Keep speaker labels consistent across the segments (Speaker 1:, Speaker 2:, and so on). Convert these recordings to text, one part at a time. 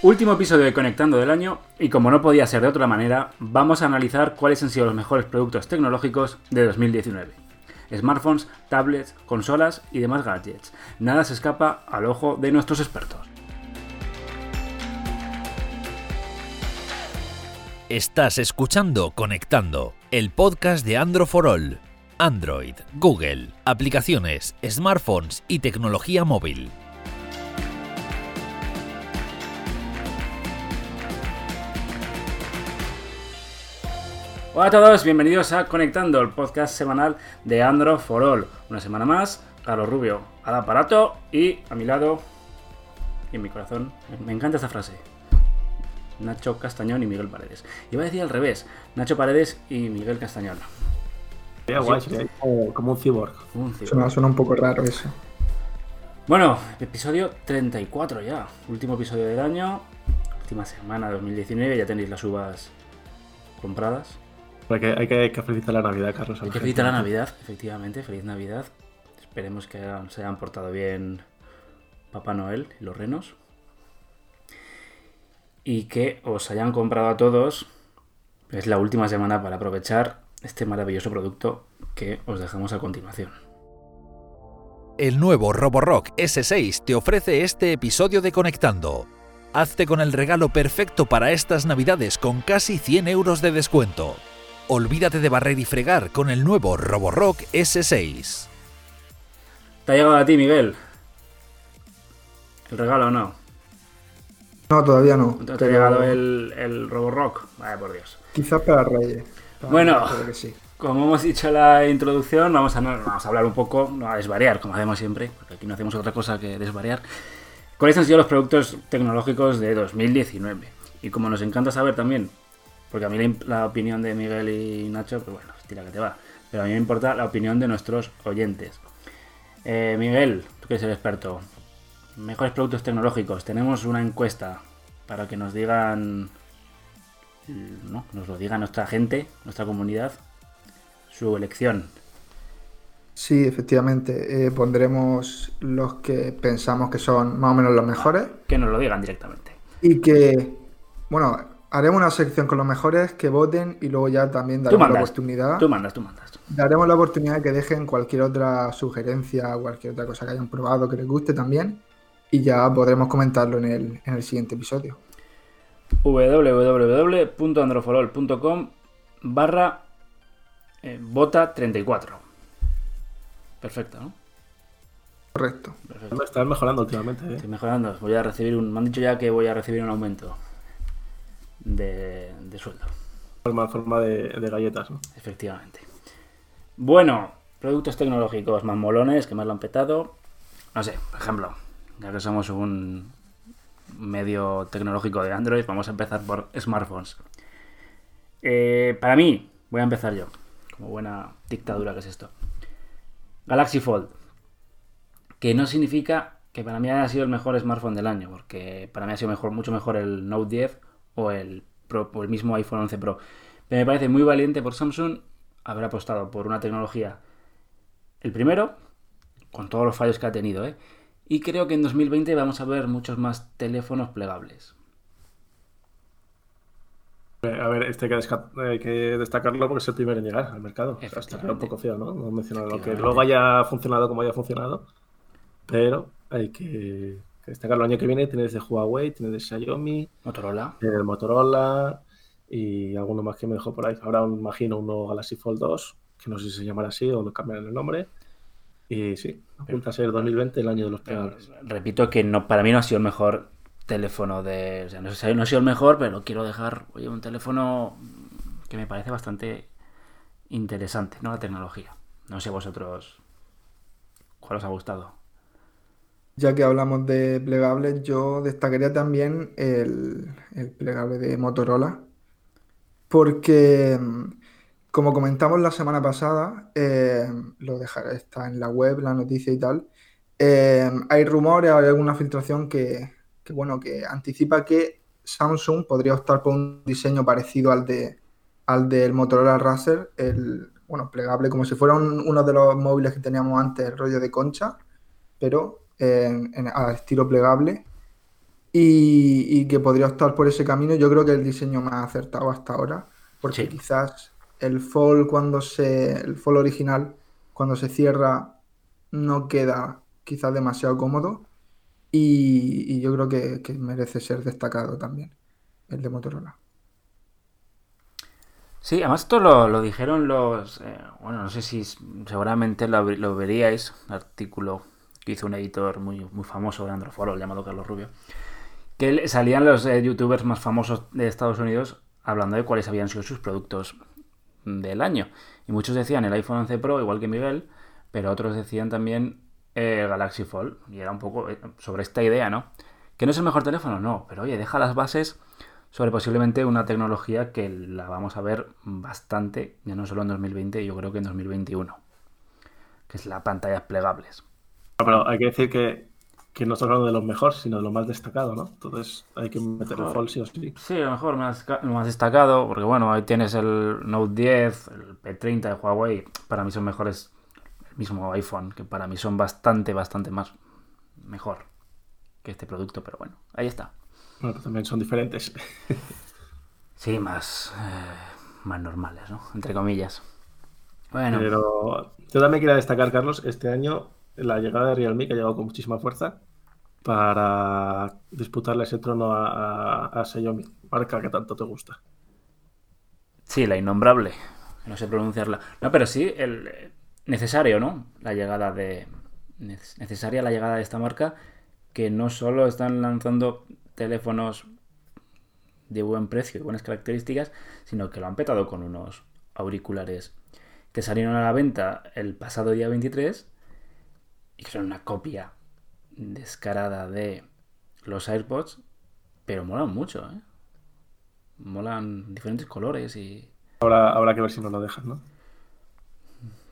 Speaker 1: Último episodio de Conectando del año y como no podía ser de otra manera, vamos a analizar cuáles han sido los mejores productos tecnológicos de 2019. Smartphones, tablets, consolas y demás gadgets. Nada se escapa al ojo de nuestros expertos.
Speaker 2: Estás escuchando Conectando, el podcast de Android for All. Android, Google, aplicaciones, smartphones y tecnología móvil.
Speaker 1: Hola a todos, bienvenidos a Conectando, el podcast semanal de Android for All. Una semana más, Carlos Rubio al aparato y a mi lado y en mi corazón. Me encanta esta frase. Nacho Castañón y Miguel Paredes. Iba a decir al revés, Nacho Paredes y Miguel Castañón.
Speaker 3: Sería guay, sería como, como un cyborg.
Speaker 1: Un
Speaker 4: Suena, suena un poco raro eso.
Speaker 1: Bueno, episodio 34 ya. Último episodio del año. Última semana de 2019. Ya tenéis las uvas compradas.
Speaker 3: Hay que, hay que, hay que felicitar la Navidad, Carlos.
Speaker 1: Hay
Speaker 3: la
Speaker 1: que felicitar la Navidad, efectivamente. Feliz Navidad. Esperemos que se hayan portado bien Papá Noel y los renos. Y que os hayan comprado a todos. Es la última semana para aprovechar este maravilloso producto que os dejamos a continuación.
Speaker 2: El nuevo Roborock S6 te ofrece este episodio de Conectando. Hazte con el regalo perfecto para estas navidades con casi 100 euros de descuento. Olvídate de barrer y fregar con el nuevo Roborock S6.
Speaker 1: ¿Te ha llegado a ti, Miguel? ¿El regalo o no?
Speaker 4: No, todavía no.
Speaker 1: ¿No te ha
Speaker 4: pero
Speaker 1: llegado el, el Roborock? Vaya por Dios.
Speaker 4: Quizás para Reyes. Para-
Speaker 1: Bueno.
Speaker 4: creo que sí.
Speaker 1: Como hemos dicho en la introducción, vamos a, vamos a hablar un poco, no a desvariar, como hacemos siempre, porque aquí no hacemos otra cosa que desvariar. ¿Cuáles han sido los productos tecnológicos de 2019? Y como nos encanta saber también, porque a mí la, opinión de Miguel y Nacho, pues bueno, tira que te va. Pero a mí me importa la opinión de nuestros oyentes. Eh, Miguel, tú que eres el experto, mejores productos tecnológicos. Tenemos una encuesta para que nos digan, ¿no? Nos lo diga nuestra gente, nuestra comunidad, su elección.
Speaker 4: Sí, efectivamente. eh, pondremos los que pensamos que son más o menos los mejores.
Speaker 1: Que nos lo digan directamente.
Speaker 4: Y que, bueno, haremos una sección con los mejores que voten y luego ya también daremos la oportunidad.
Speaker 1: tú mandas, tú mandas.
Speaker 4: Daremos la oportunidad de que dejen cualquier otra sugerencia, cualquier otra cosa que hayan probado que les guste también. Y ya podremos comentarlo en el, en el siguiente episodio.
Speaker 1: www.androforol.com barra eh, bota 34. Perfecto, ¿no?
Speaker 4: Correcto.
Speaker 1: Perfecto.
Speaker 3: Estás mejorando últimamente, ¿eh?
Speaker 1: Estoy mejorando. Voy a recibir un. Me han dicho ya que voy a recibir un aumento de, de sueldo.
Speaker 3: Forma, forma de, de galletas, ¿no?
Speaker 1: Efectivamente. Bueno, productos tecnológicos más molones que más lo han petado. No sé, por ejemplo, ya que somos un medio tecnológico de Android, vamos a empezar por smartphones. Eh, para mí, voy a empezar yo, como buena dictadura que es esto. Galaxy Fold, que no significa que para mí haya sido el mejor smartphone del año, porque para mí ha sido mejor, mucho mejor el Note 10 o el, Pro, o el mismo iPhone 11 Pro. Me parece muy valiente por Samsung haber apostado por una tecnología, el primero, con todos los fallos que ha tenido, ¿eh? y creo que en 2020 vamos a ver muchos más teléfonos plegables.
Speaker 3: Eh, A ver, este hay que, desca- hay que destacarlo porque es el primero en llegar al mercado. O sea, un poco feo, ¿no? No mencionar lo que luego haya funcionado como haya funcionado. Pero hay que, destacarlo. El año que viene tienes de Huawei, tienes de Xiaomi,
Speaker 1: Motorola,
Speaker 3: de Motorola y alguno más que me dejó por ahí. Ahora imagino un nuevo Galaxy Fold 2, que no sé si se llamará así o lo cambiarán el nombre. Y sí, apunta a ser 2020 el año de los plegables.
Speaker 1: repito que no, para mí no ha sido el mejor teléfono de... O sea, no, sé- no ha sido el mejor, pero quiero dejar, oye, un teléfono que me parece bastante interesante, ¿no? La tecnología. No sé vosotros cuál os ha gustado.
Speaker 4: Ya que hablamos de plegables, yo destacaría también el, el plegable de Motorola, porque, mm, como comentamos la semana pasada, eh, lo dejaré, está en la web, la noticia y tal, eh, hay rumores, hay alguna filtración que, que, bueno, que anticipa que Samsung podría optar por un diseño parecido al de, al del Motorola Razer, el, bueno, plegable, como si fuera un- uno de los móviles que teníamos antes, el rollo de concha, pero en- en- al estilo plegable. y, que podría optar por ese camino. Yo creo que el diseño más acertado hasta ahora, porque quizás el fall cuando se, el fall original, cuando se cierra, no queda quizás demasiado cómodo y, yo creo que, merece ser destacado también el de Motorola.
Speaker 1: Sí, además esto lo, dijeron los, eh, bueno, no sé si seguramente lo, lo veríais, artículo que hizo un editor muy, muy famoso de Androforo llamado Carlos Rubio, que salían los eh, youtubers más famosos de Estados Unidos hablando de cuáles habían sido sus productos del año. Y muchos decían el iPhone 11 Pro, igual que Miguel, pero otros decían también eh, Galaxy Fold. Y era un poco eh, sobre esta idea, ¿no? Que no es el mejor teléfono, no, pero oye, deja las bases sobre posiblemente una tecnología que la vamos a ver bastante, ya no solo en 2020, yo creo que en 2021, que es la pantallas plegables.
Speaker 3: Pero hay que decir que que no estamos hablando de lo mejor, sino de lo más destacado, ¿no? Entonces hay que meter el fall sí o sí.
Speaker 1: Sí, lo mejor, más, lo más destacado, porque bueno, ahí tienes el Note 10, el P30 de Huawei, para mí son mejores, el mismo iPhone, que para mí son bastante, bastante más mejor que este producto, pero bueno, ahí está.
Speaker 3: Bueno, pues también son diferentes.
Speaker 1: sí, más, eh, más normales, ¿no? Entre comillas. Bueno.
Speaker 3: Pero yo también quería destacar, Carlos, este año la llegada de Realme, que ha llegado con muchísima fuerza, para disputarle ese trono a, a, Xiaomi, marca que tanto te gusta.
Speaker 1: Sí, la innombrable, no sé pronunciarla. No, pero sí, el necesario, ¿no? La llegada de. Necesaria la llegada de esta marca, que no solo están lanzando teléfonos de buen precio y buenas características, sino que lo han petado con unos auriculares que salieron a la venta el pasado día 23 y que son una copia descarada de los AirPods, pero molan mucho, ¿eh? Molan diferentes colores y...
Speaker 3: Ahora habrá que ver si nos lo dejan, ¿no?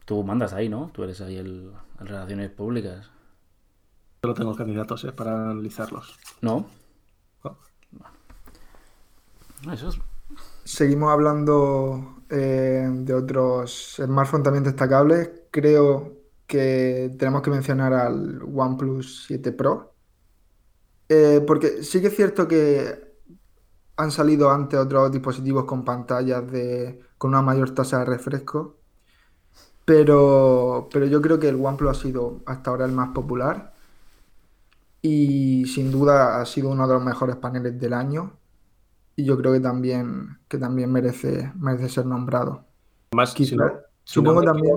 Speaker 1: Tú mandas ahí, ¿no? Tú eres ahí el, Relaciones Públicas.
Speaker 3: Yo no tengo candidatos, ¿eh? Para analizarlos.
Speaker 1: ¿No? Eso es...
Speaker 4: Seguimos hablando eh, de otros smartphones también destacables. Creo que tenemos que mencionar al OnePlus 7 Pro. Eh, porque sí que es cierto que han salido antes otros dispositivos con pantallas de, con una mayor tasa de refresco. Pero, pero yo creo que el OnePlus ha sido hasta ahora el más popular. Y sin duda ha sido uno de los mejores paneles del año. Y yo creo que también, que también merece, merece ser nombrado.
Speaker 3: Más que
Speaker 4: supongo también.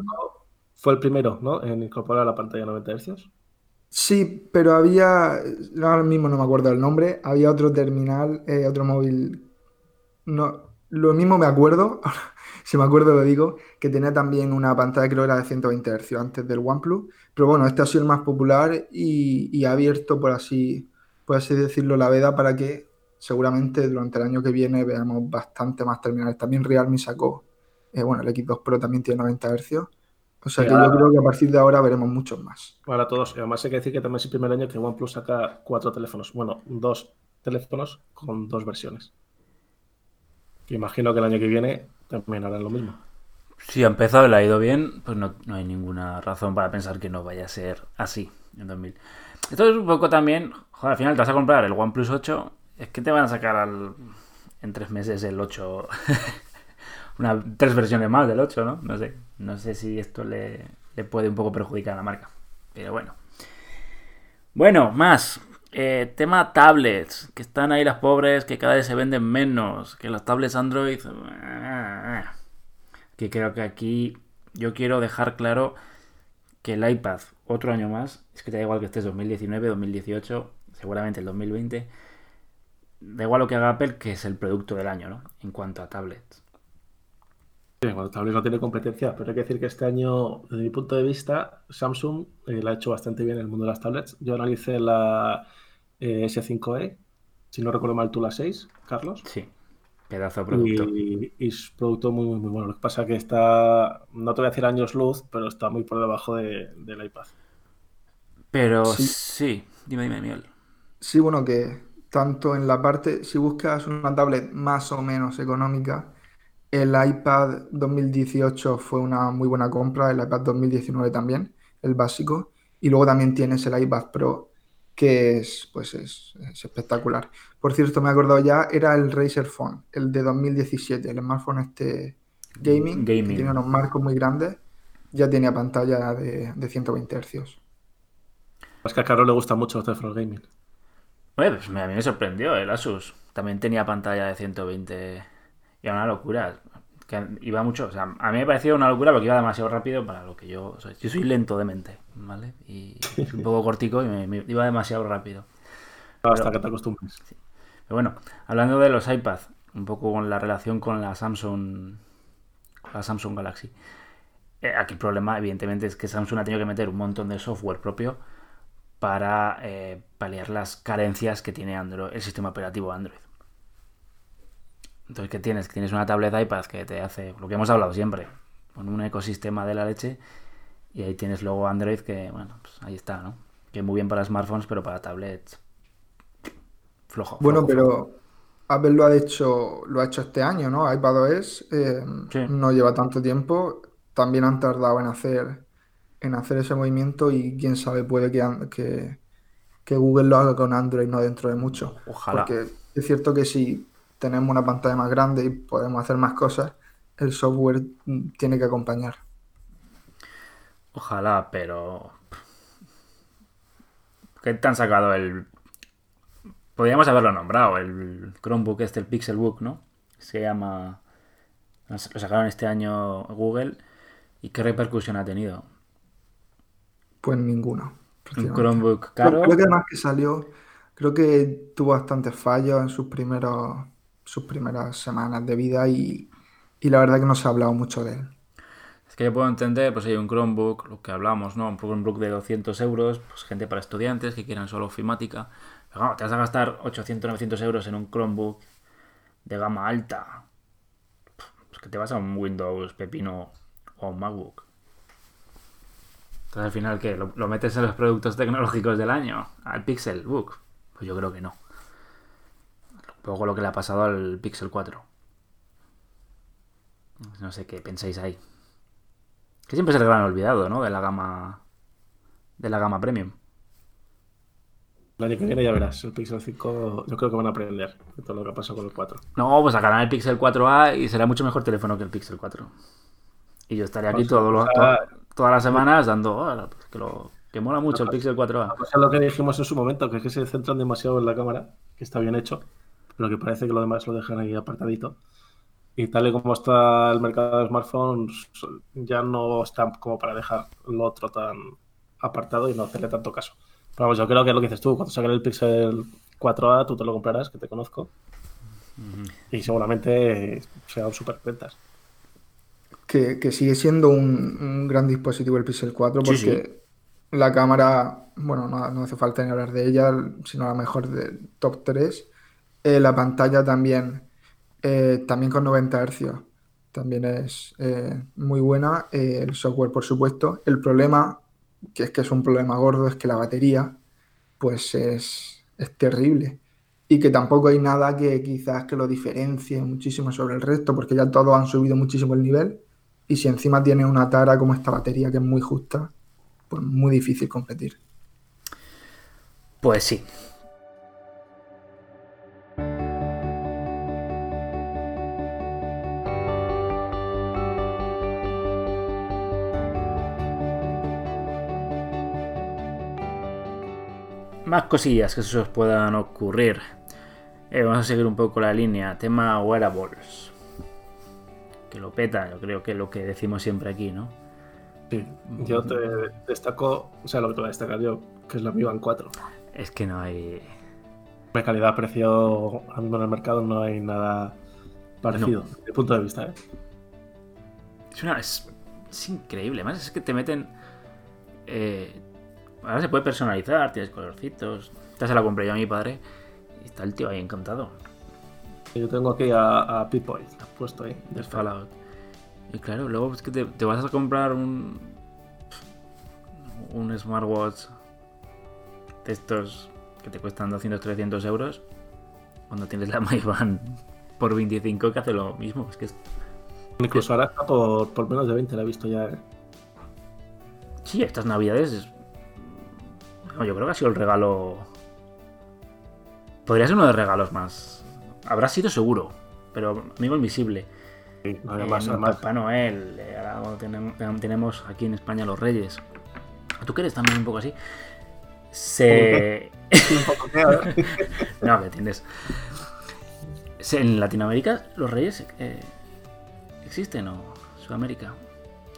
Speaker 3: Fue el primero, ¿no? En incorporar la pantalla 90 Hz.
Speaker 4: Sí, pero había, ahora mismo no me acuerdo el nombre, había otro terminal, eh, otro móvil, no, lo mismo me acuerdo, si me acuerdo lo digo, que tenía también una pantalla creo que era de 120 Hz antes del OnePlus, pero bueno, este ha sido el más popular y, ha abierto, por así, por así decirlo, la veda para que seguramente durante el año que viene veamos bastante más terminales. También Realme sacó, eh, bueno, el X2 Pro también tiene 90 Hz o sea que yo creo que a partir de ahora veremos muchos más.
Speaker 3: Para todos. Y además hay que decir que también es el primer año que OnePlus saca cuatro teléfonos. Bueno, dos teléfonos con dos versiones. imagino que el año que viene también harán lo mismo.
Speaker 1: Si ha empezado y le ha ido bien, pues no, hay ninguna razón para pensar que no vaya a ser así en 2000. Esto es un poco también, joder, al final te vas a comprar el OnePlus 8, es que te van a sacar al, en tres meses el 8 tres versiones más del 8, ¿no? No sé. No sé si esto le, puede un poco perjudicar a la marca. Pero bueno. Bueno, más. Eh, tema tablets. Que están ahí las pobres, que cada vez se venden menos. Que las tablets Android. Que creo que aquí yo quiero dejar claro que el iPad, otro año más, es que te da igual que estés 2019, 2018, seguramente el 2020. Da igual lo que haga Apple, que es el producto del año, ¿no? En cuanto a tablets.
Speaker 3: Sí, bueno, tablets no tiene competencia, pero hay que decir que este año, desde mi punto de vista, Samsung eh, la ha hecho bastante bien en el mundo de las tablets. Yo analicé la eh, S5e, si no recuerdo mal, tú la 6, Carlos.
Speaker 1: Sí, pedazo de producto.
Speaker 3: Y, es producto muy, muy, muy bueno. Lo que pasa es que está, no te voy a decir años luz, pero está muy por debajo de, del iPad.
Speaker 1: Pero sí, dime, dime, Miguel.
Speaker 4: Sí, bueno, que tanto en la parte, si buscas una tablet más o menos económica, el iPad 2018 fue una muy buena compra, el iPad 2019 también, el básico. Y luego también tienes el iPad Pro, que es, pues es, es espectacular. Por cierto, me he acordado ya, era el Razer Phone, el de 2017, el smartphone este gaming, que
Speaker 1: Gaming.
Speaker 4: tiene unos marcos muy grandes, ya tenía pantalla de, de 120 Hz.
Speaker 3: Es que a Carlos le gusta mucho los gaming.
Speaker 1: Oye, pues a mí me sorprendió el Asus. También tenía pantalla de 120 y era una locura. Que iba mucho, o sea, a mí me pareció una locura porque iba demasiado rápido para lo que yo soy. Yo soy lento de mente, ¿vale? Y soy un poco cortico y me, me iba demasiado rápido.
Speaker 3: Hasta que te acostumbres.
Speaker 1: Pero bueno, hablando de los iPads, un poco con la relación con la Samsung, la Samsung Galaxy. Eh, aquí el problema, evidentemente, es que Samsung ha tenido que meter un montón de software propio para eh, paliar las carencias que tiene Android, el sistema operativo Android. Entonces, ¿qué tienes? Tienes una tablet iPad que te hace lo que hemos hablado siempre, con un ecosistema de la leche, y ahí tienes luego Android que, bueno, pues ahí está, ¿no? Que muy bien para smartphones, pero para tablets flojo.
Speaker 4: Bueno,
Speaker 1: flojo,
Speaker 4: pero Apple lo ha hecho, lo ha hecho este año, ¿no? iPadOS eh,
Speaker 1: Sí.
Speaker 4: no lleva tanto tiempo, también han tardado en hacer, en hacer ese movimiento y quién sabe, puede que, que, que Google lo haga con Android no dentro de mucho.
Speaker 1: Ojalá.
Speaker 4: Porque es cierto que si tenemos una pantalla más grande y podemos hacer más cosas, el software tiene que acompañar.
Speaker 1: Ojalá, pero. ¿Qué te han sacado el. Podríamos haberlo nombrado, el Chromebook este, el Pixelbook, ¿no? Se llama. Lo sacaron este año Google. ¿Y qué repercusión ha tenido?
Speaker 4: Pues ninguno.
Speaker 1: Un. Chromebook
Speaker 4: Creo,
Speaker 1: caro.
Speaker 4: creo que además que salió, creo que tuvo bastantes fallos en sus primeros, sus primeras semanas de vida y, y la verdad que no se ha hablado mucho de él.
Speaker 1: Es que yo puedo entender, pues hay un Chromebook, lo que hablamos, ¿no? Un Chromebook de 200 euros, pues gente para estudiantes que quieran solo ofimática. Pero claro, te vas a gastar 800, 900 euros en un Chromebook de gama alta. Pues que te vas a un Windows Pepino o un MacBook. Entonces al final, ¿qué? ¿Lo, lo metes en los productos tecnológicos del año? ¿Al Pixelbook? Pues yo creo que no. Poco lo que le ha pasado al Pixel 4. No sé qué pensáis ahí. Que siempre es el gran olvidado, ¿no? De la gama. De la gama premium.
Speaker 3: El año que viene ya verás, el Pixel 5 yo creo que van a aprender de todo lo que ha pasado con el 4.
Speaker 1: No, pues sacarán el Pixel 4A y será mucho mejor teléfono que el Pixel 4. Y yo estaré aquí
Speaker 3: Pues,
Speaker 1: todo lo- to- todas las semanas dando. "Hola, pues que, lo, que mola mucho el Pixel 4A.
Speaker 3: O sea, lo que dijimos en su momento, que es que se centran demasiado en la cámara, que está bien hecho, pero que parece que lo demás lo dejan ahí apartadito. Y tal y como está el mercado de smartphones, ya no está como para dejar lo otro tan apartado y no hacerle tanto caso. Pero vamos, yo creo que es lo que dices tú, cuando saquen el Pixel 4A, tú te lo comprarás, que te conozco. Y seguramente serán super ventas.
Speaker 4: Que, que sigue siendo un, un gran dispositivo el Pixel 4
Speaker 1: Sí,
Speaker 4: porque la cámara, bueno, no, no hace falta ni hablar de ella, sino la mejor del top 3. Eh, la pantalla también, eh, también con 90 Hz, también es eh, muy buena. El software, por supuesto. El problema, que es que es un problema gordo, es que la batería, pues es, es terrible. Y que tampoco hay nada que quizás que lo diferencie muchísimo sobre el resto, porque ya todos han subido muchísimo el nivel. Y si encima tiene una tara como esta batería que es muy justa, pues muy difícil competir.
Speaker 1: Pues sí. Más cosillas que se os puedan ocurrir. Eh, vamos a seguir un poco la línea. Tema wearables. Que lo peta, yo creo que es lo que decimos siempre aquí, ¿no?
Speaker 3: Sí, yo te destaco, o sea, lo que te voy a destacar yo, que es la Mi Band 4.
Speaker 1: Es que no hay.
Speaker 3: De calidad-precio, ahora mismo en el mercado no hay nada parecido, desde mi punto de vista. ¿eh?
Speaker 1: Es, una, es, es increíble. Además, es que te meten. eh, ahora se puede personalizar, tienes colorcitos. Esta se la compré yo a mi padre. Y está el tío ahí encantado.
Speaker 3: Yo tengo aquí a, a Pip-Boy puesto ahí.
Speaker 1: Del Fallout. Y claro, luego es que te, te vas a comprar un. Un smartwatch de estos que te cuestan 200-300 euros. Cuando tienes la MyBand por 25 que hace lo mismo. Es que es
Speaker 3: Incluso ahora está por, por menos de 20, la he visto ya. ¿eh?
Speaker 1: Sí, estas navidades es- No, yo creo que ha sido el regalo. Podría ser uno de los regalos más. Habrá sido seguro, pero amigo invisible.
Speaker 3: Sí,
Speaker 1: Eh,
Speaker 3: además,
Speaker 1: no, Papá Noel, eh, ahora cuando tenemos, tenemos aquí en España los Reyes. ¿Tú que eres también un poco así? Se.
Speaker 3: un poco feo, ¿eh?
Speaker 1: no, que tienes. Se- En Latinoamérica los Reyes eh, existen o Sudamérica.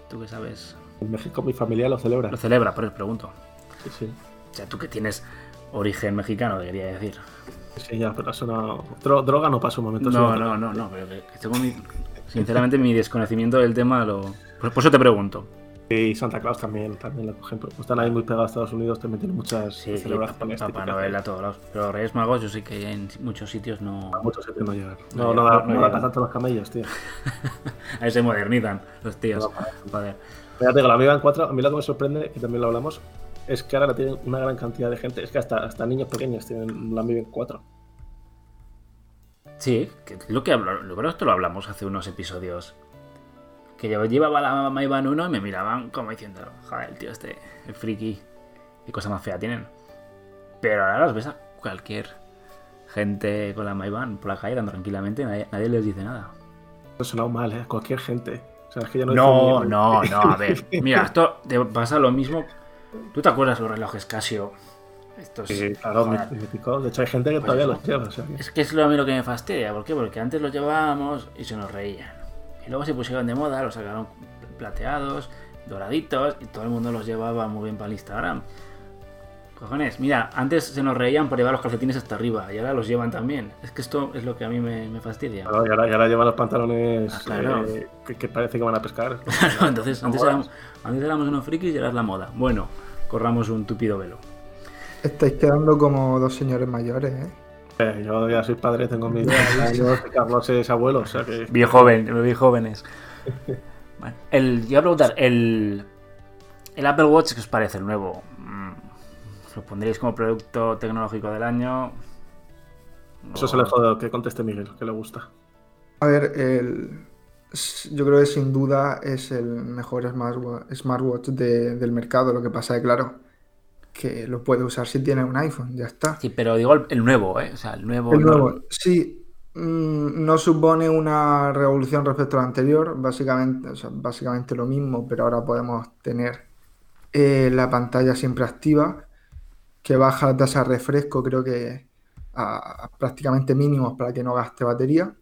Speaker 1: ¿Tú que sabes?
Speaker 3: En México mi familia lo celebra.
Speaker 1: Lo celebra, por eso pregunto.
Speaker 3: Sí, sí.
Speaker 1: O sea, tú que tienes origen mexicano, debería decir.
Speaker 3: Sí, ya, pero eso no. dro- droga no pasa un momento.
Speaker 1: No, no, no, no, pero que, que tengo mi- sinceramente mi desconocimiento del tema lo. Por, por eso te pregunto.
Speaker 3: Y Santa Claus también, también lo cogen. pero Están ahí muy pegados a Estados Unidos, también tienen muchas
Speaker 1: Sí, sí,
Speaker 3: celebraciones.
Speaker 1: Papá
Speaker 3: típicas
Speaker 1: Noel a todos lados. Pero Reyes Magos yo sé que en muchos sitios no.
Speaker 3: A muchos sitios no llegan.
Speaker 1: No
Speaker 3: No, no,
Speaker 1: no
Speaker 3: tanto los camellos, tío.
Speaker 1: Ahí se modernizan los tíos.
Speaker 3: No da para-
Speaker 1: Joder.
Speaker 3: Ya te digo, la Amiga en 4, a mí lo que me sorprende, que también lo hablamos, es que ahora la tienen una gran cantidad de gente. Es que hasta, hasta niños pequeños tienen la en 4.
Speaker 1: Sí, que lo que hablo, lo esto lo hablamos hace unos episodios. Que yo llevaba la Maiban 1 y me miraban como diciendo, joder, el tío este, el friki, qué cosa más fea tienen. Pero ahora los ves a cualquier gente con la Maiban por la calle tan tranquilamente, nadie, nadie les dice nada.
Speaker 3: No ha sonado mal, ¿eh? Cualquier gente. O sea, es que ya no
Speaker 1: No, no, no, a ver. Mira, esto te pasa lo mismo. ¿Tú te acuerdas los relojes Casio? Estos.
Speaker 3: Sí, claro,
Speaker 1: joder,
Speaker 3: mítico. De hecho, hay gente que
Speaker 1: Pues
Speaker 3: todavía
Speaker 1: eso.
Speaker 3: los lleva. O sea, que-
Speaker 1: Es que es lo a mí lo que me fastidia. ¿Por qué? Porque antes los llevábamos y se nos reían. Y luego se pusieron de moda, los sacaron plateados, doraditos, y todo el mundo los llevaba muy bien para el Instagram. Cojones, mira, antes se nos reían por llevar los calcetines hasta arriba y ahora los llevan también. Es que esto es lo que a mí me, me fastidia.
Speaker 3: Claro, y ahora, y ahora llevan los pantalones
Speaker 1: Ah, claro.
Speaker 3: eh, que, que parece que van a pescar.
Speaker 1: Claro, entonces antes éramos, antes éramos unos frikis y ahora es la moda. Bueno, corramos un tupido velo.
Speaker 4: Estáis quedando como dos señores mayores, ¿eh?
Speaker 3: Eh, yo ya soy padre, tengo mis años, y Carlos es abuelo, o sea que...
Speaker 1: Bien joven, bien jóvenes. El, yo iba a preguntar, el, el Apple Watch, ¿qué os parece el nuevo? Mm, ¿Lo pondríais como producto tecnológico del año?
Speaker 3: Eso se le jode que conteste Miguel, que le gusta.
Speaker 4: A ver, el- yo creo que sin duda es el mejor smartwa- smartwatch de- del mercado. Lo que pasa es, claro, que lo puede usar si tiene un iPhone, ya está.
Speaker 1: Sí, pero digo el, el nuevo, ¿eh? O sea, el nuevo.
Speaker 4: El
Speaker 1: no-
Speaker 4: nuevo, sí, mm, no supone una revolución respecto al anterior, básicamente, o sea, básicamente lo mismo, pero ahora podemos tener eh, la pantalla siempre activa, que baja la tasa de refresco, creo que a, a prácticamente mínimos para que no gaste batería,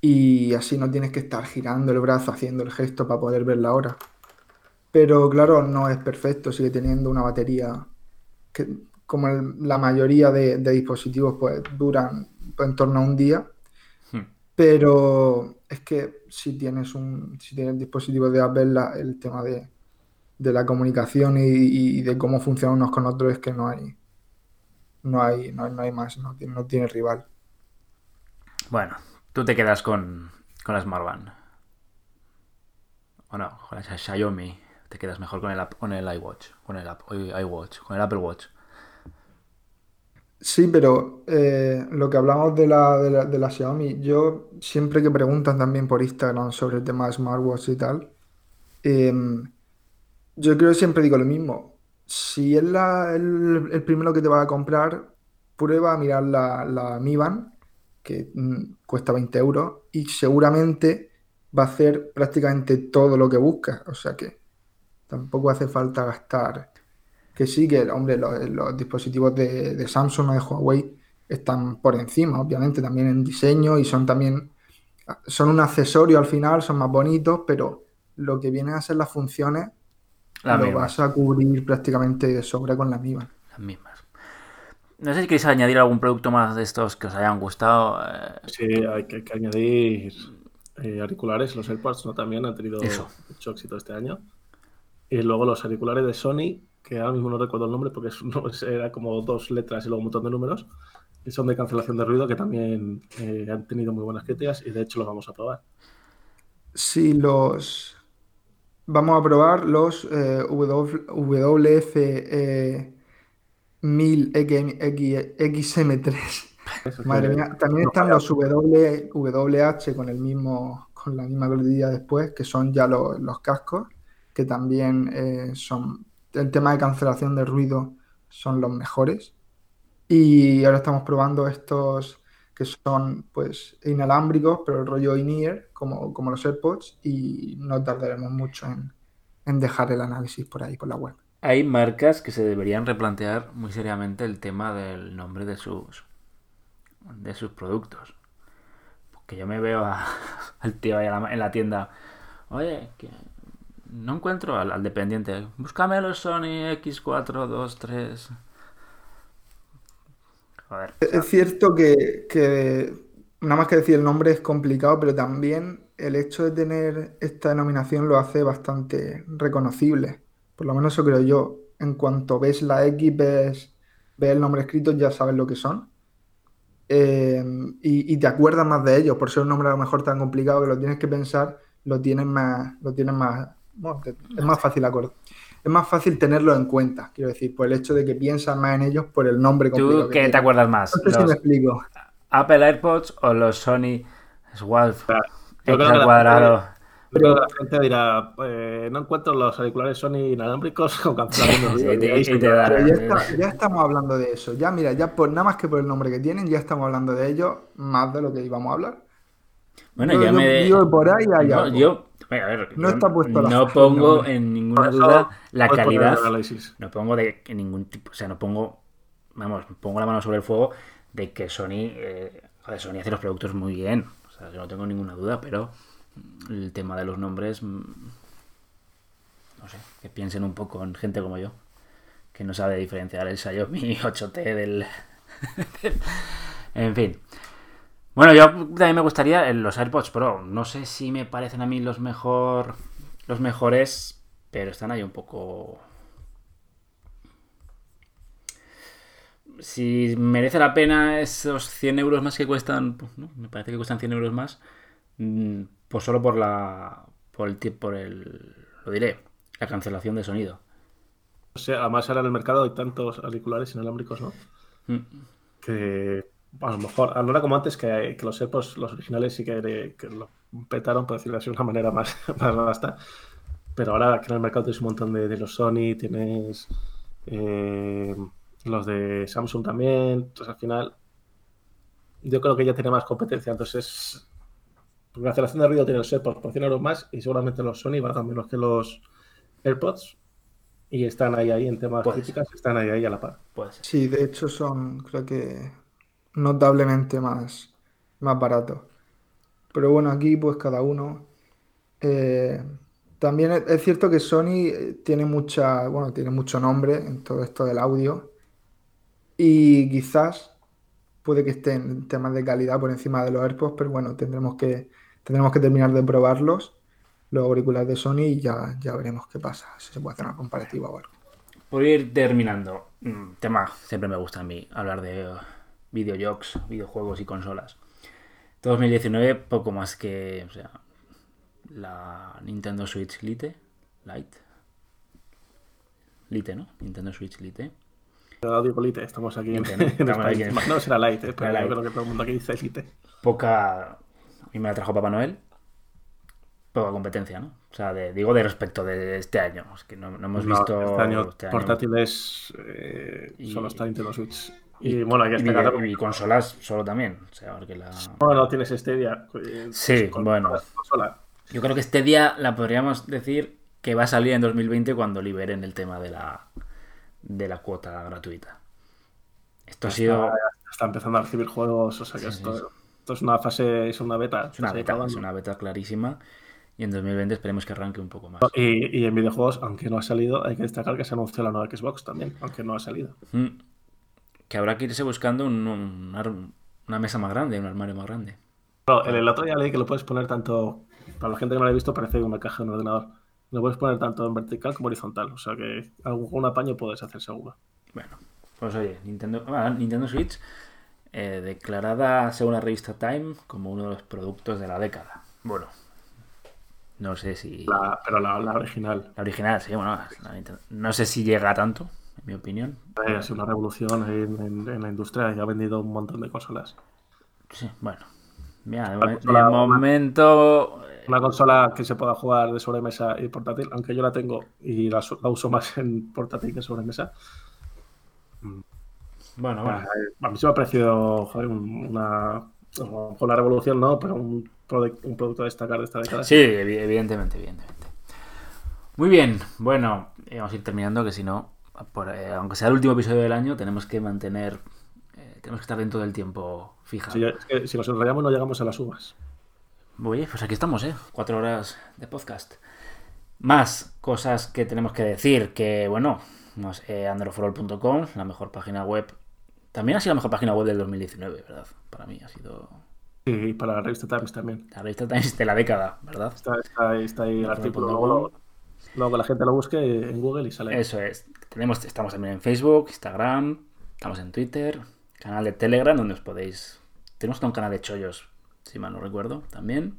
Speaker 4: y así no tienes que estar girando el brazo, haciendo el gesto para poder ver la hora. Pero claro, no es perfecto, sigue teniendo una batería que, como el- la mayoría de, de dispositivos, pues duran en torno a un día.
Speaker 1: Hmm.
Speaker 4: Pero es que si tienes un si tienes dispositivos de Apple, la- el tema de, de la comunicación y, y de cómo funcionan unos con otros es que no hay no hay, no hay, no hay más, no tiene, no tiene rival.
Speaker 1: Bueno, tú te quedas con, con la Smart Band. O no, con la Xiaomi. Te quedas mejor con el, app- con el iWatch. Con el, app- iWatch. Con el Apple Watch.
Speaker 4: Sí, pero eh, lo que hablamos de la, de la, de la Xiaomi, yo siempre que preguntan también por Instagram sobre el tema de smartwatch y tal, em, yo creo que siempre digo lo mismo. Si es la- el, el primero que te vas a comprar, prueba a mirar la, la Mi Band, que mm, cuesta 20 euros, y seguramente va a hacer prácticamente todo lo que buscas. O sea que tampoco hace falta gastar. Que sí, que hombre, los, los dispositivos de, de Samsung o de Huawei están por encima, obviamente, también en diseño y son también, son un accesorio al final, son más bonitos, pero lo que vienen a ser las funciones
Speaker 1: Las
Speaker 4: lo
Speaker 1: mismas.
Speaker 4: vas a cubrir prácticamente de sobra con la Mi Band.
Speaker 1: Las mismas. No sé si queréis añadir algún producto más de estos que os hayan gustado. eh,
Speaker 3: Sí, hay que, hay que añadir eh, auriculares, los AirPods ¿no? también han tenido
Speaker 1: Eso.
Speaker 3: mucho éxito este año. Y luego los auriculares de Sony, que ahora mismo no recuerdo el nombre porque es uno- era como dos letras y luego un montón de números, y son de cancelación de ruido que también eh, han tenido muy buenas críticas y de hecho los vamos a probar.
Speaker 4: Sí, los... Vamos a probar los eh, W- WF eh, 1000 XM3.
Speaker 3: Eso que-
Speaker 4: Madre mía, también están los WH con el mismo, con la misma gordilla después, que son ya los, los cascos, que también eh, son el tema de cancelación de ruido, son los mejores. Y ahora estamos probando estos que son pues inalámbricos, pero el rollo in-ear, como, como los AirPods, y no tardaremos mucho en, en dejar el análisis por ahí, por la web.
Speaker 1: Hay marcas que se deberían replantear muy seriamente el tema del nombre de sus de sus productos. Porque yo me veo al tío ahí en la tienda. Oye, que no encuentro al dependiente. Búscame los Sony X423. Joder. o sea,
Speaker 4: Es cierto que, que nada más que decir el nombre es complicado, pero también el hecho de tener esta denominación lo hace bastante reconocible. Por lo menos eso creo yo. En cuanto ves la X, ves, ves el nombre escrito, ya sabes lo que son. Eh, y, y te acuerdas más de ellos. Por ser un nombre a lo mejor tan complicado que lo tienes que pensar, lo tienes más, lo tienes más, bueno, es más fácil acordar. Es más fácil tenerlo en cuenta, quiero decir, por el hecho de que piensas más en ellos por el nombre complicado
Speaker 1: ¿Tú
Speaker 4: que
Speaker 1: qué te acuerdas más?
Speaker 4: No sé si
Speaker 1: ¿Los
Speaker 4: me explico.
Speaker 1: Apple AirPods o los Sony Swalf
Speaker 3: Yo creo que la
Speaker 1: cuadrado?
Speaker 3: yo que la gente dirá, eh, no encuentro los auriculares Sony inalámbricos con cancelación de
Speaker 1: Sí,
Speaker 4: Pero ya, ya estamos hablando de eso. Ya, mira, ya por nada más que por el nombre que tienen, ya estamos hablando de ellos más de lo que íbamos a hablar.
Speaker 1: Bueno,
Speaker 4: Yo-
Speaker 1: ya
Speaker 4: yo
Speaker 1: me.
Speaker 4: que por ahí
Speaker 1: No,
Speaker 4: algo.
Speaker 1: Yo. a ver,
Speaker 4: No está puesto la
Speaker 1: No pongo
Speaker 4: no.
Speaker 1: en ninguna duda la calidad. No pongo de ningún tipo. O sea, no pongo. Vamos, pongo la mano sobre el fuego de que Sony. eh, joder, Sony hace los productos muy bien. O sea, yo no tengo ninguna duda, pero. El tema de los nombres. mm, No sé, que piensen un poco en gente como yo. Que no sabe diferenciar el Xiaomi 8T del. en fin. Bueno, yo también me gustaría los AirPods Pro. No sé si me parecen a mí los mejor. Los mejores. Pero están ahí un poco. Si merece la pena esos 100 euros más que cuestan. pues, ¿no? Me parece que cuestan 100 euros más. mm, Pues solo por la. Por el. Por el. Lo diré. La cancelación de sonido.
Speaker 3: O sea, además ahora en el mercado hay tantos auriculares inalámbricos, ¿no?
Speaker 1: Mm.
Speaker 3: Que a lo mejor, no era como antes que, que los AirPods, los originales sí que, que lo petaron, por decirlo así de una manera más, más vasta. Pero ahora que en el mercado tienes un montón de, de los Sony, tienes eh, los de Samsung también. Entonces al final yo creo que ya tiene más competencia. Entonces, porque la aceleración de ruido tiene los AirPods por 100 euros más y seguramente los Sony valgan menos que los AirPods. Y están ahí, ahí en temas críticas, están ahí, ahí a la par.
Speaker 1: Puede ser.
Speaker 4: Sí, de hecho son, creo que, notablemente más, más baratos. Pero bueno, aquí pues cada uno. eh, también es, cierto que Sony eh, tiene mucha, bueno, tiene mucho nombre en todo esto del audio. Y quizás puede que esté en temas de calidad por encima de los AirPods, pero bueno, tendremos que, tendremos que terminar de probarlos, los auriculares de Sony, y ya, ya veremos qué pasa, si se puede hacer una comparativa o algo.
Speaker 1: Por ir terminando, mm, tema, siempre me gusta a mí hablar de videojuegos, videojuegos y consolas. 2019, poco más que, o sea, la Nintendo Switch Lite, Lite, Lite, ¿no? Nintendo Switch Lite.
Speaker 3: Yo digo Lite, estamos aquí en,
Speaker 1: ¿no?
Speaker 3: en España.
Speaker 1: aquí
Speaker 3: No será Lite, pero yo creo que todo el mundo aquí dice Lite.
Speaker 1: Poca, a mí me la trajo Papá Noel, poca competencia, ¿no? O sea, de- digo de respecto de este año, es que no, no hemos
Speaker 3: No,
Speaker 1: visto
Speaker 3: este año
Speaker 1: este año-
Speaker 3: portátiles eh,
Speaker 1: Y-
Speaker 3: solo está Nintendo Switch. Y, bueno, que
Speaker 1: y, y consolas solo también, o sea, porque la...
Speaker 3: Bueno, tienes Stadia.
Speaker 1: Sí,
Speaker 3: con-
Speaker 1: bueno. Yo creo que día la podríamos decir que va a salir en 2020 cuando liberen el tema de la, de la cuota gratuita. Esto ha sido
Speaker 3: Está, está empezando a recibir juegos, o sea que
Speaker 1: Sí,
Speaker 3: esto,
Speaker 1: sí,
Speaker 3: esto es una fase, es una beta.
Speaker 1: es una beta,
Speaker 3: está
Speaker 1: es una beta clarísima y en 2020 esperemos que arranque un poco más.
Speaker 3: Y, y en videojuegos, aunque no ha salido, hay que destacar que se anunció la nueva Xbox también, aunque no ha salido.
Speaker 1: Mm. Que habrá que irse buscando un- una mesa más grande, un armario más grande.
Speaker 3: Bueno, el, el otro día leí que lo puedes poner tanto, para la gente que no lo ha visto, parece una caja de un ordenador. Lo puedes poner tanto en vertical como horizontal, o sea que algún apaño puedes hacer seguro.
Speaker 1: Bueno, pues oye, Nintendo, ah, Nintendo Switch eh, declarada según la revista Time como uno de los productos de la década. Bueno, no sé si...
Speaker 3: La- pero la, la original
Speaker 1: La original, sí, bueno, la no sé si llega a tanto, mi opinión.
Speaker 3: eh, ha sido una revolución en, en- en la industria y ha vendido un montón de consolas.
Speaker 1: Sí, bueno. Mira, de, momento... eh,
Speaker 3: Una consola que se pueda jugar de sobremesa y portátil, aunque yo la tengo y la, uso más en portátil que sobremesa.
Speaker 1: Bueno, bueno.
Speaker 3: A mí se me ha parecido joder, una, con la revolución, ¿no? Pero un, un producto a destacar de esta década.
Speaker 1: Sí, evidentemente, evidentemente. Muy bien, bueno, vamos a ir terminando, que si no, eh, aunque sea el último episodio del año, tenemos que mantener, eh, tenemos que estar dentro del tiempo fija.
Speaker 3: Si, si nos enrollamos no llegamos a las uvas.
Speaker 1: Oye, pues aquí estamos, ¿eh? Cuatro horas de podcast. Más cosas que tenemos que decir, que bueno, eh, androforol.com, la mejor página web. También ha sido la mejor página web del 2019, ¿verdad? Para mí ha sido...
Speaker 3: Sí, y para la revista Times también.
Speaker 1: La revista Times de la década, ¿verdad?
Speaker 3: Está, está, ahí el artículo. Luego, que la gente lo busque en Google y sale.
Speaker 1: Eso es. Tenemos, estamos también en Facebook, Instagram, estamos en Twitter, canal de Telegram donde os podéis... Tenemos un canal de chollos, si mal no recuerdo, también.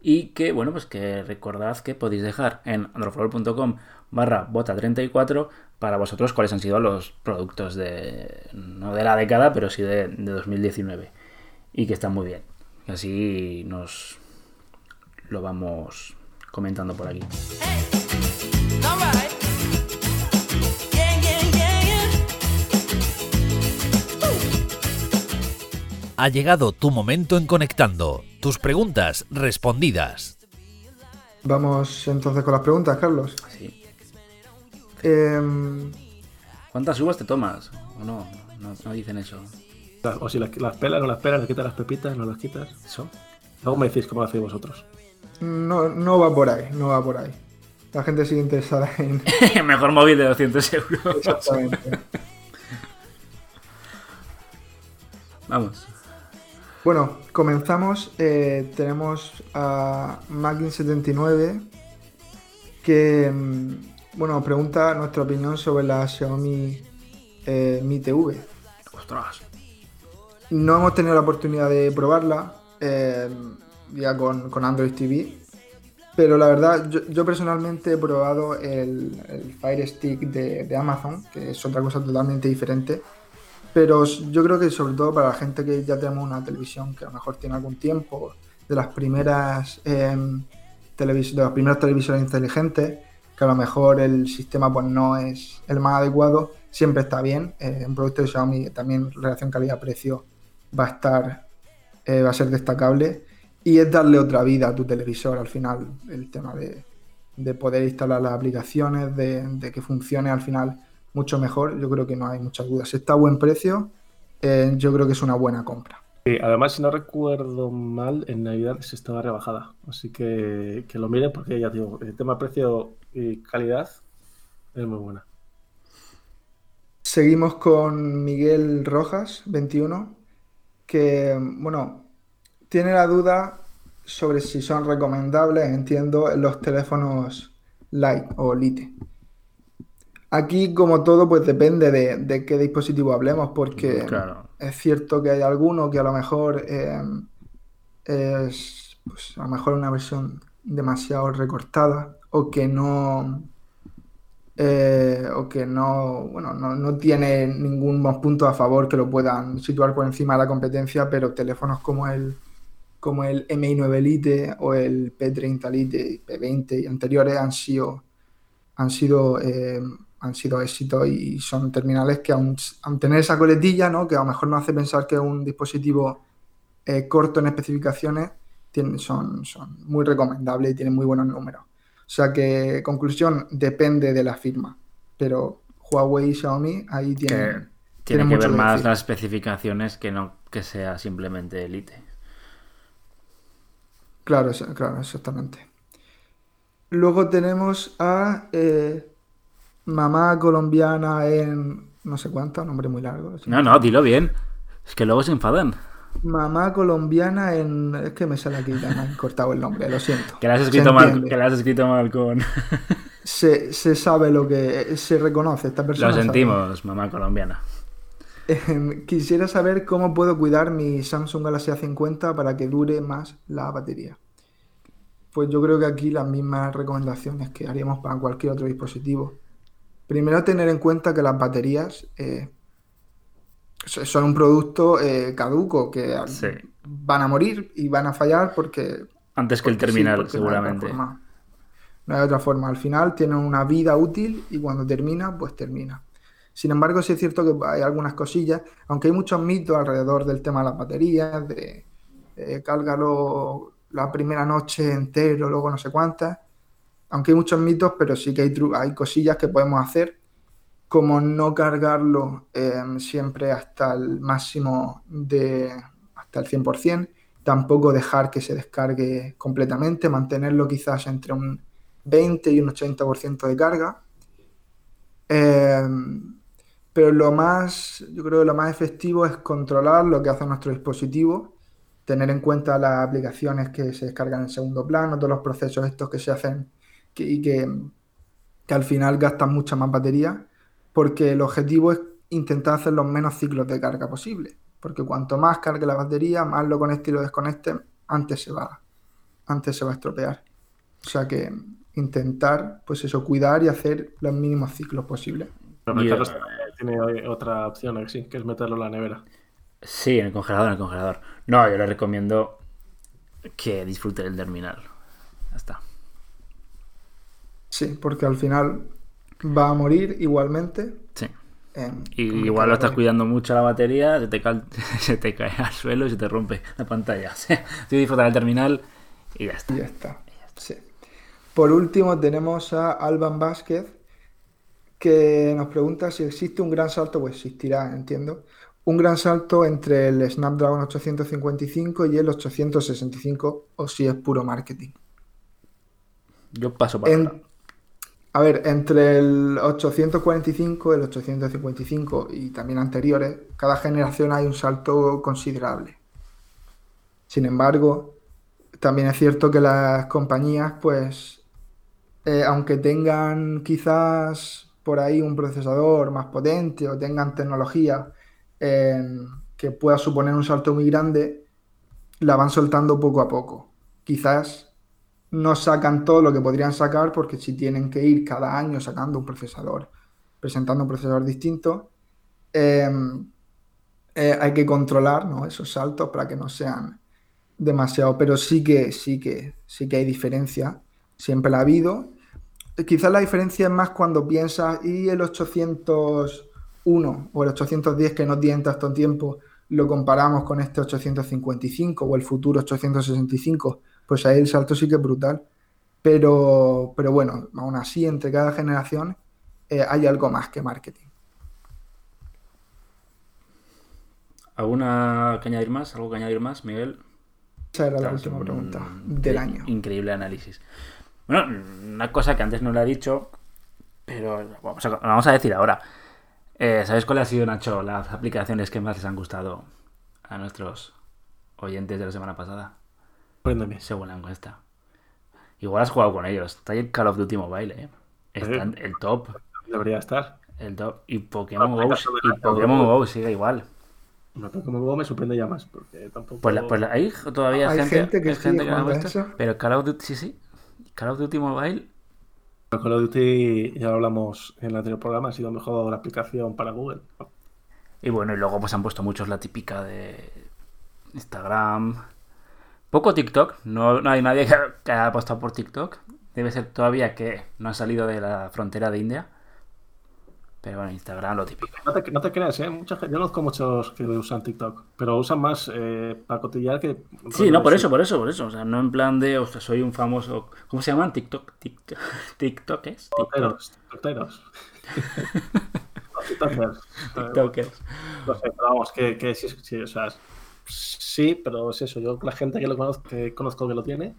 Speaker 1: Y que, bueno, pues que recordad que podéis dejar en androflor.com barra bota34 para vosotros cuáles han sido los productos de, no de la década, pero sí de, de 2019. Y que están muy bien. Así nos lo vamos comentando por aquí.
Speaker 2: Ha llegado tu momento en Conectando. Tus preguntas respondidas.
Speaker 4: Vamos entonces con las preguntas, Carlos.
Speaker 1: Sí.
Speaker 4: Em,
Speaker 1: ¿Cuántas uvas te tomas? ¿O no? No, dicen eso.
Speaker 3: O si las, pelas, no las pelas, le quitas las pepitas, no las quitas.
Speaker 1: ¿Eso?
Speaker 3: Luego me decís cómo lo hacéis vosotros.
Speaker 4: No, no va por ahí, no va por ahí. La gente sigue interesada en...
Speaker 1: Mejor móvil de 200 euros.
Speaker 4: Exactamente.
Speaker 1: Vamos.
Speaker 4: Bueno, comenzamos. Eh, tenemos a Mackin79 que, mm, bueno, pregunta nuestra opinión sobre la Xiaomi eh, Mi TV.
Speaker 1: Ostras.
Speaker 4: No hemos tenido la oportunidad de probarla eh, ya con, Android TV, pero la verdad, yo, personalmente he probado el, Fire Stick de, de Amazon, que es otra cosa totalmente diferente pero yo creo que sobre todo para la gente que ya tenemos una televisión que a lo mejor tiene algún tiempo, de las primeras em, de los primeros televisores inteligentes, que a lo mejor el sistema pues no es el más adecuado, siempre está bien. Eh, un producto de Xiaomi también relación calidad-precio va a estar, eh, va a ser destacable. Y es darle otra vida a tu televisor al final, el tema de, poder instalar las aplicaciones, de, de que funcione al final mucho mejor, yo creo que no hay muchas dudas. Si está a buen precio, eh, yo creo que es una buena compra.
Speaker 3: Sí, además, si no recuerdo mal, en Navidad se estaba rebajada. Así que que lo miren porque ya digo, el tema precio y calidad es muy buena.
Speaker 4: Seguimos con Miguel Rojas, 21, que, bueno, tiene la duda sobre si son recomendables, entiendo, los teléfonos Lite o Lite. Aquí, como todo, pues depende de, qué dispositivo hablemos, porque es cierto que hay alguno que a lo mejor eh, es pues, a lo mejor una versión demasiado recortada o que no eh, o que no, bueno, no, tiene ningún punto a favor que lo puedan situar por encima de la competencia, pero teléfonos como el como el MI9 Lite o el P30 Lite, P20 y anteriores han sido han sido eh, han sido éxitos y son terminales que aún, tener esa coletilla, ¿no? que a lo mejor nos hace pensar que es un dispositivo eh, corto en especificaciones, son, son muy recomendables y tienen muy buenos números. O sea que, conclusión, depende de la firma. Pero Huawei y Xiaomi ahí tienen...
Speaker 1: tiene que ver más las especificaciones que no que sea simplemente Elite.
Speaker 4: Claro, claro, exactamente. Luego tenemos a eh, mamá colombiana en no sé cuánto, nombre muy largo.
Speaker 1: No, no, dilo bien. Es que luego se enfadan.
Speaker 4: Mamá colombiana en. Es que me sale aquí, me han cortado el nombre, lo siento.
Speaker 1: Que la has escrito, mal, que la has escrito mal con.
Speaker 4: se, sabe lo que. Se reconoce esta persona.
Speaker 1: Lo sentimos, mamá colombiana.
Speaker 4: Em, quisiera saber cómo puedo cuidar mi Samsung Galaxy A50 para que dure más la batería. Pues yo creo que aquí las mismas recomendaciones que haríamos para cualquier otro dispositivo Primero tener en cuenta que las baterías eh, son un producto eh, caduco que van a morir y van a fallar porque...
Speaker 1: Antes que el terminal, seguramente.
Speaker 4: No hay, otra forma. Al final tienen una vida útil y cuando termina, pues termina. Sin embargo, sí es cierto que hay algunas cosillas, aunque hay muchos mitos alrededor del tema de las baterías, de eh, la primera noche entero, luego no sé cuántas. Aunque hay muchos mitos, pero sí que hay, hay cosillas que podemos hacer, como no cargarlo em, siempre hasta el máximo de hasta el 100%, tampoco dejar que se descargue completamente, mantenerlo quizás entre un 20 y un 80% de carga. Em, pero lo más, yo creo que lo más efectivo es controlar lo que hace nuestro dispositivo, tener en cuenta las aplicaciones que se descargan en segundo plano, todos los procesos estos que se hacen y que, que al final gastan mucha más batería, porque el objetivo es intentar hacer los menos ciclos de carga posible, porque cuanto más cargue la batería, más lo conecte y lo desconecte, antes se va, antes se va a estropear. O sea que intentar, pues eso, cuidar y hacer los mínimos ciclos posibles.
Speaker 3: Pero tiene otra opción, que sí, que es meterlo en la nevera.
Speaker 1: Sí, en el congelador, en el congelador. No, yo le recomiendo que disfrute del terminal. Ya está.
Speaker 4: Sí, porque al final va a morir igualmente.
Speaker 1: Sí. y igual lo estás cuidando mucho la batería, se te, cae, se te cae al suelo y se te rompe la pantalla. O sea, disfrutar del terminal y ya está.
Speaker 4: Y ya está. Sí. Por último tenemos a Alban Vázquez, que nos pregunta si existe un gran salto, pues existirá, entiendo, un gran salto entre el Snapdragon 855 y el 865 o si es puro marketing.
Speaker 1: Yo paso para
Speaker 4: A ver, entre el 845, el 855 y también anteriores, cada generación hay un salto considerable. Sin embargo, también es cierto que las compañías, pues, eh, aunque tengan quizás por ahí un procesador más potente o tengan tecnología que pueda suponer un salto muy grande, la van soltando poco a poco. Quizás no sacan todo lo que podrían sacar porque si tienen que ir cada año sacando un procesador, presentando un procesador distinto, em, eh, hay que controlar esos saltos para que no sean demasiado. Pero sí que, sí que, sí que hay diferencia. Siempre la ha habido quizás la diferencia es más cuando piensas, y el 801 o el 810 que no tiene tanto tiempo, lo comparamos con este 855 o el futuro 865, pues ahí el salto sí que es brutal. Pero, pero bueno, aún así, entre cada generación eh, hay algo más que marketing.
Speaker 1: ¿Alguna que añadir más? ¿Algo que añadir más, Miguel?
Speaker 4: Esa era la última pregunta del año.
Speaker 1: Increíble análisis. Bueno, una cosa que antes no le he dicho, pero vamos a, vamos a decir ahora. Eh, ¿Sabes cuál ha sido, Nacho, las aplicaciones que más les han gustado a nuestros oyentes de la semana pasada?
Speaker 3: Cuéntame.
Speaker 1: Según la encuesta. Igual has jugado con ellos. Está ahí el Call of Duty Mobile, ¿eh? Está en el top.
Speaker 3: Debería estar.
Speaker 1: El top. Y Pokémon Go, y Pokémon Go sigue igual.
Speaker 3: Pokémon Go me sorprende ya más. Porque tampoco...
Speaker 1: Pues, pues hay todavía
Speaker 4: hay gente, que,
Speaker 1: gente
Speaker 4: que no eso.
Speaker 1: Pero Call of Duty, sí, sí. Call of Duty Mobile.
Speaker 3: Call of Duty, ya lo hablamos en el anterior programa, ha sido mejor la aplicación para Google.
Speaker 1: Y bueno, y luego pues han puesto muchos la típica de Instagram. Poco TikTok, no, hay nadie que haya apostado por TikTok. Debe ser todavía que no ha salido de la frontera de India. Pero bueno, Instagram lo típico.
Speaker 3: No te, no te creas, ¿eh? Mucha gente, yo conozco muchos que usan TikTok, pero usan más eh, para cotillar que...
Speaker 1: Sí, no, por eso, por eso, por eso. O sea, no en plan de, o sea, soy un famoso... ¿Cómo se llaman? TikTok. TikTok TikTokers.
Speaker 3: TikTokers. TikTokers.
Speaker 1: TikTokers.
Speaker 3: No sé, pero vamos, que, que sí, sí, o sea, sí, pero es eso. Yo la gente que lo conozco, que conozco que lo tiene,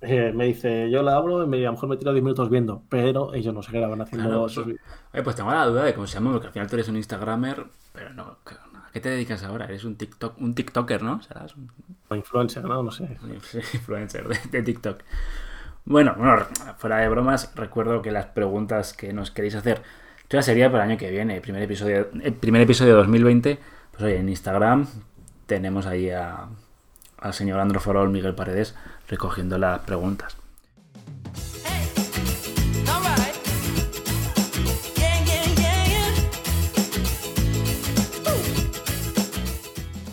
Speaker 3: eh, me dice, yo la abro y me, a lo mejor me tiro 10 minutos viendo, pero ellos no se quedaban haciendo
Speaker 1: esos vídeos. pues tengo la duda de cómo se llama, porque al final tú eres un Instagramer, pero no, ¿a qué te dedicas ahora? Eres un TikTok, un TikToker, ¿no? ¿Serás un...
Speaker 3: influencer, ¿no? No sé.
Speaker 1: influencer de, TikTok. Bueno, bueno, fuera de bromas, recuerdo que las preguntas que nos queréis hacer, ya sería para el año que viene, el primer episodio, el primer episodio de 2020, pues oye, en Instagram tenemos ahí a, al señor Andro Forol, Miguel Paredes, recogiendo las preguntas.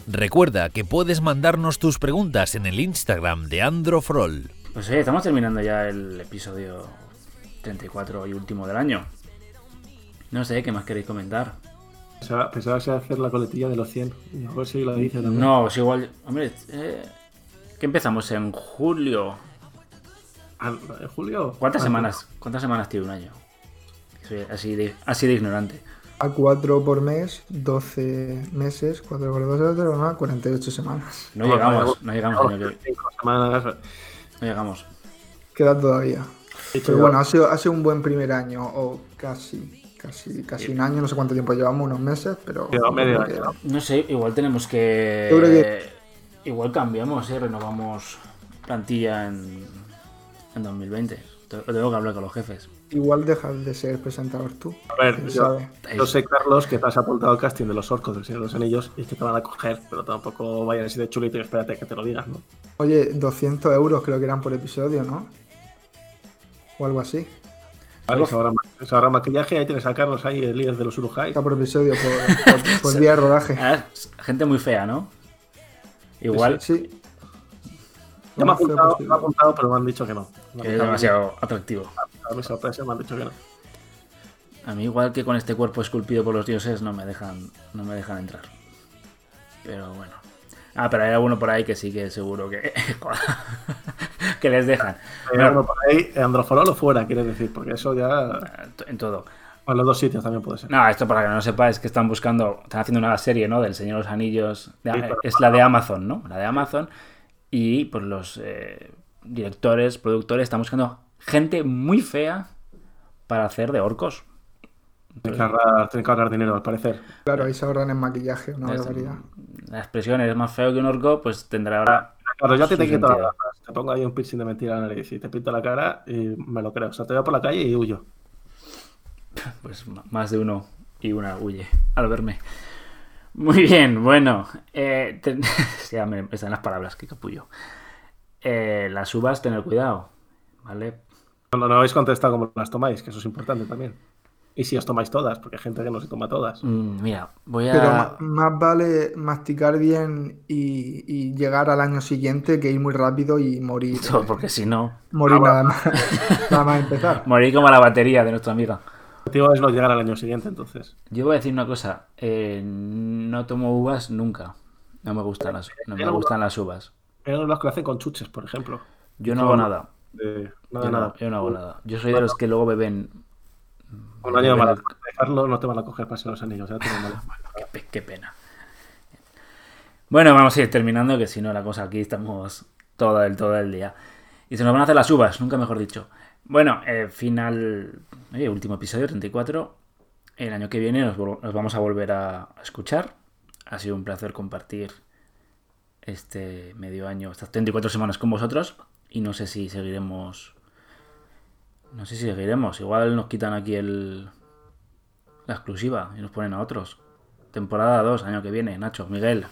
Speaker 2: Recuerda que puedes mandarnos tus preguntas en el Instagram de Androfrol.
Speaker 1: Pues sí, estamos terminando ya el episodio 34 y último del año. No sé, ¿qué más queréis comentar?
Speaker 3: Pensaba, que hacer la coletilla de los 100. Y a ver si lo dice también.
Speaker 1: No, es igual. Hombre, eh, ¿qué empezamos en julio?
Speaker 3: Ah, ¿En julio?
Speaker 1: ¿Cuántas
Speaker 3: Ah,
Speaker 1: semanas? ¿Cuántas semanas tiene un año? Soy así de, así de ignorante.
Speaker 4: A 4 por mes, 12 meses, 4 por 2, no, 48 semanas.
Speaker 1: No
Speaker 3: No,
Speaker 1: llegamos,
Speaker 3: no,
Speaker 1: no llegamos,
Speaker 3: no, semanas.
Speaker 1: no llegamos.
Speaker 4: Queda todavía. Pero bueno, ha sido, ha sido un buen primer año, o casi, casi, casi un año, no sé cuánto tiempo llevamos, unos meses, pero...
Speaker 3: Lleva medio año, ¿no?
Speaker 1: No sé, igual tenemos que.
Speaker 4: Yo creo que-
Speaker 1: Igual cambiamos, ¿eh? Renovamos plantilla en, en 2020. Te- Tengo que hablar con los jefes.
Speaker 4: Igual dejas de ser presentador tú.
Speaker 3: A ver, yo, sé, Carlos, que te has apuntado al casting de los orcos del Señor de los Anillos y que te van a coger, pero tampoco vayan así de chulito y espérate que te lo digas, ¿no?
Speaker 4: Oye, 200 euros creo que eran por episodio, ¿no? O algo así.
Speaker 3: Vale, se ahorra, se ahorra maquillaje, ahí tienes a Carlos ahí, el líder de los Urujai.
Speaker 4: Está por episodio, por, por- por día de rodaje.
Speaker 1: Ah, gente muy fea, ¿no? Igual
Speaker 4: Sí.
Speaker 3: Ya me ha apuntado,
Speaker 4: posible.
Speaker 3: me ha apuntado, pero me han dicho que no.
Speaker 1: que es demasiado atractivo.
Speaker 3: A mi sorpresa me han dicho que no.
Speaker 1: A mí igual que con este cuerpo esculpido por los dioses no me dejan, no me dejan entrar. Pero bueno. Ah, pero hay alguno por ahí que sí que seguro que que les dejan.
Speaker 3: Hay
Speaker 1: Bueno,
Speaker 3: uno por ahí, Androforol o fuera, quieres decir, porque eso ya.
Speaker 1: en todo.
Speaker 3: En los dos sitios también puede ser.
Speaker 1: No, esto para que no sepa es que están buscando, están haciendo una serie, ¿no? Del Señor de los Anillos. de-
Speaker 3: Sí, pero-
Speaker 1: es la de Amazon, ¿no? La de Amazon. Y pues los eh, directores, productores están buscando gente muy fea para hacer de orcos.
Speaker 3: Tienen que ahorrar, tienen que ahorrar dinero, al parecer.
Speaker 4: Claro, ahí se ahorran en maquillaje, una
Speaker 1: Es-
Speaker 4: barbaridad.
Speaker 1: La expresión es más feo que un orco, pues tendrá ahora.
Speaker 3: Claro, yo a te quito
Speaker 1: sentido.
Speaker 3: gafas, te pongo ahí un piercing de mentira en la nariz y te pinto la cara y me lo creo. O sea, te veo por la calle y huyo.
Speaker 1: Pues más de uno y una huye al verme. Muy bien, bueno. Eh, ya me están las palabras, qué capullo. Eh, las uvas, tener cuidado, ¿vale?
Speaker 3: No, no, no habéis contestado cómo las tomáis, que eso es importante también. Y si os tomáis todas, porque hay gente que no se toma todas.
Speaker 1: Mm, mira, voy
Speaker 4: Pero
Speaker 1: a.
Speaker 4: ma- más vale masticar bien y, y llegar al año siguiente que ir muy rápido y morir.
Speaker 1: Porque si no.
Speaker 4: Morir nada más. nada más empezar.
Speaker 1: Morir como la batería de nuestra amiga.
Speaker 3: Objetivo es no llegar al año siguiente, entonces.
Speaker 1: Yo voy a decir una cosa. eh, no tomo uvas nunca. No me gustan las, no me gustan las uvas.
Speaker 3: Hay unos que lo hacen con chuches, por ejemplo.
Speaker 1: Yo no hago nada.
Speaker 3: De- nada,
Speaker 1: Yo no,
Speaker 3: nada.
Speaker 1: yo no hago nada. Yo soy de los que luego beben.
Speaker 3: Un año
Speaker 1: el-
Speaker 3: dejarlo, no te van a coger para ser los anillos. Ya te malo.
Speaker 1: Qué, qué pena. Bueno, vamos a ir terminando, que si no la cosa aquí estamos todo el, todo el día. Y se nos van a hacer las uvas, nunca mejor dicho. Bueno, eh, final, oye, último episodio, 34. El año que viene nos, vamos a volver a, escuchar. Ha sido un placer compartir este medio año, estas 34 semanas con vosotros. Y no sé si seguiremos... No sé si seguiremos. Igual nos quitan aquí el, la exclusiva y nos ponen a otros. Temporada 2, año que viene, Nacho, Miguel.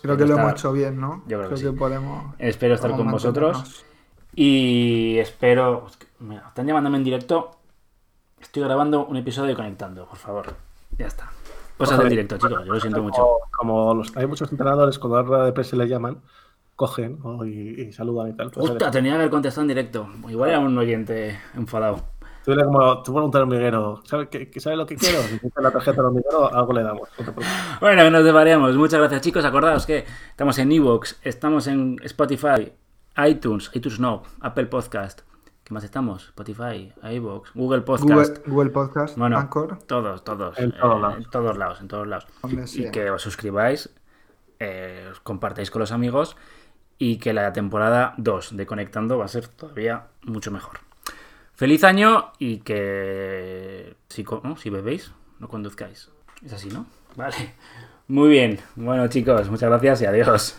Speaker 4: Creo que lo hemos hecho bien, ¿no?
Speaker 1: Yo creo que sí.
Speaker 4: podemos.
Speaker 1: Espero estar con vosotros. Y espero. Mira, están llamándome en directo. Estoy grabando un episodio de Conectando, por favor. Ya está. Cosas del directo, chicos. Yo lo siento mucho.
Speaker 3: Como, como los- hay muchos entrenadores, cuando a la rueda de prensa les llaman, cogen ¿no? y, y saludan y tal. Pues,
Speaker 1: Ostras, tenía que haber contestado en directo. Igual era un oyente enfadado.
Speaker 3: Tú dile como, tú preguntas al hormiguero, ¿sabe, qué, qué- ¿sabe lo que quiero? Si tienes la tarjeta del hormiguero, algo le damos. no.
Speaker 1: Bueno, que nos deparemos. Muchas gracias, chicos. Acordaos que estamos en Evox, estamos en Spotify, iTunes, iTunes no, Apple Podcast. ¿Qué más estamos? Spotify, iVoox, Google Podcast.
Speaker 4: Google, Google Podcast,
Speaker 1: Bueno,
Speaker 4: Anchor,
Speaker 1: todos, todos.
Speaker 3: En todos
Speaker 1: eh,
Speaker 3: lados.
Speaker 1: en todos lados, en todos lados. Y que os suscribáis, eh, os compartáis con los amigos y que la temporada 2 de Conectando va a ser todavía mucho mejor. Feliz año y que si, ¿no? si bebéis, no conduzcáis. Es así, ¿no? Vale. Muy bien. Bueno, chicos, muchas gracias y adiós.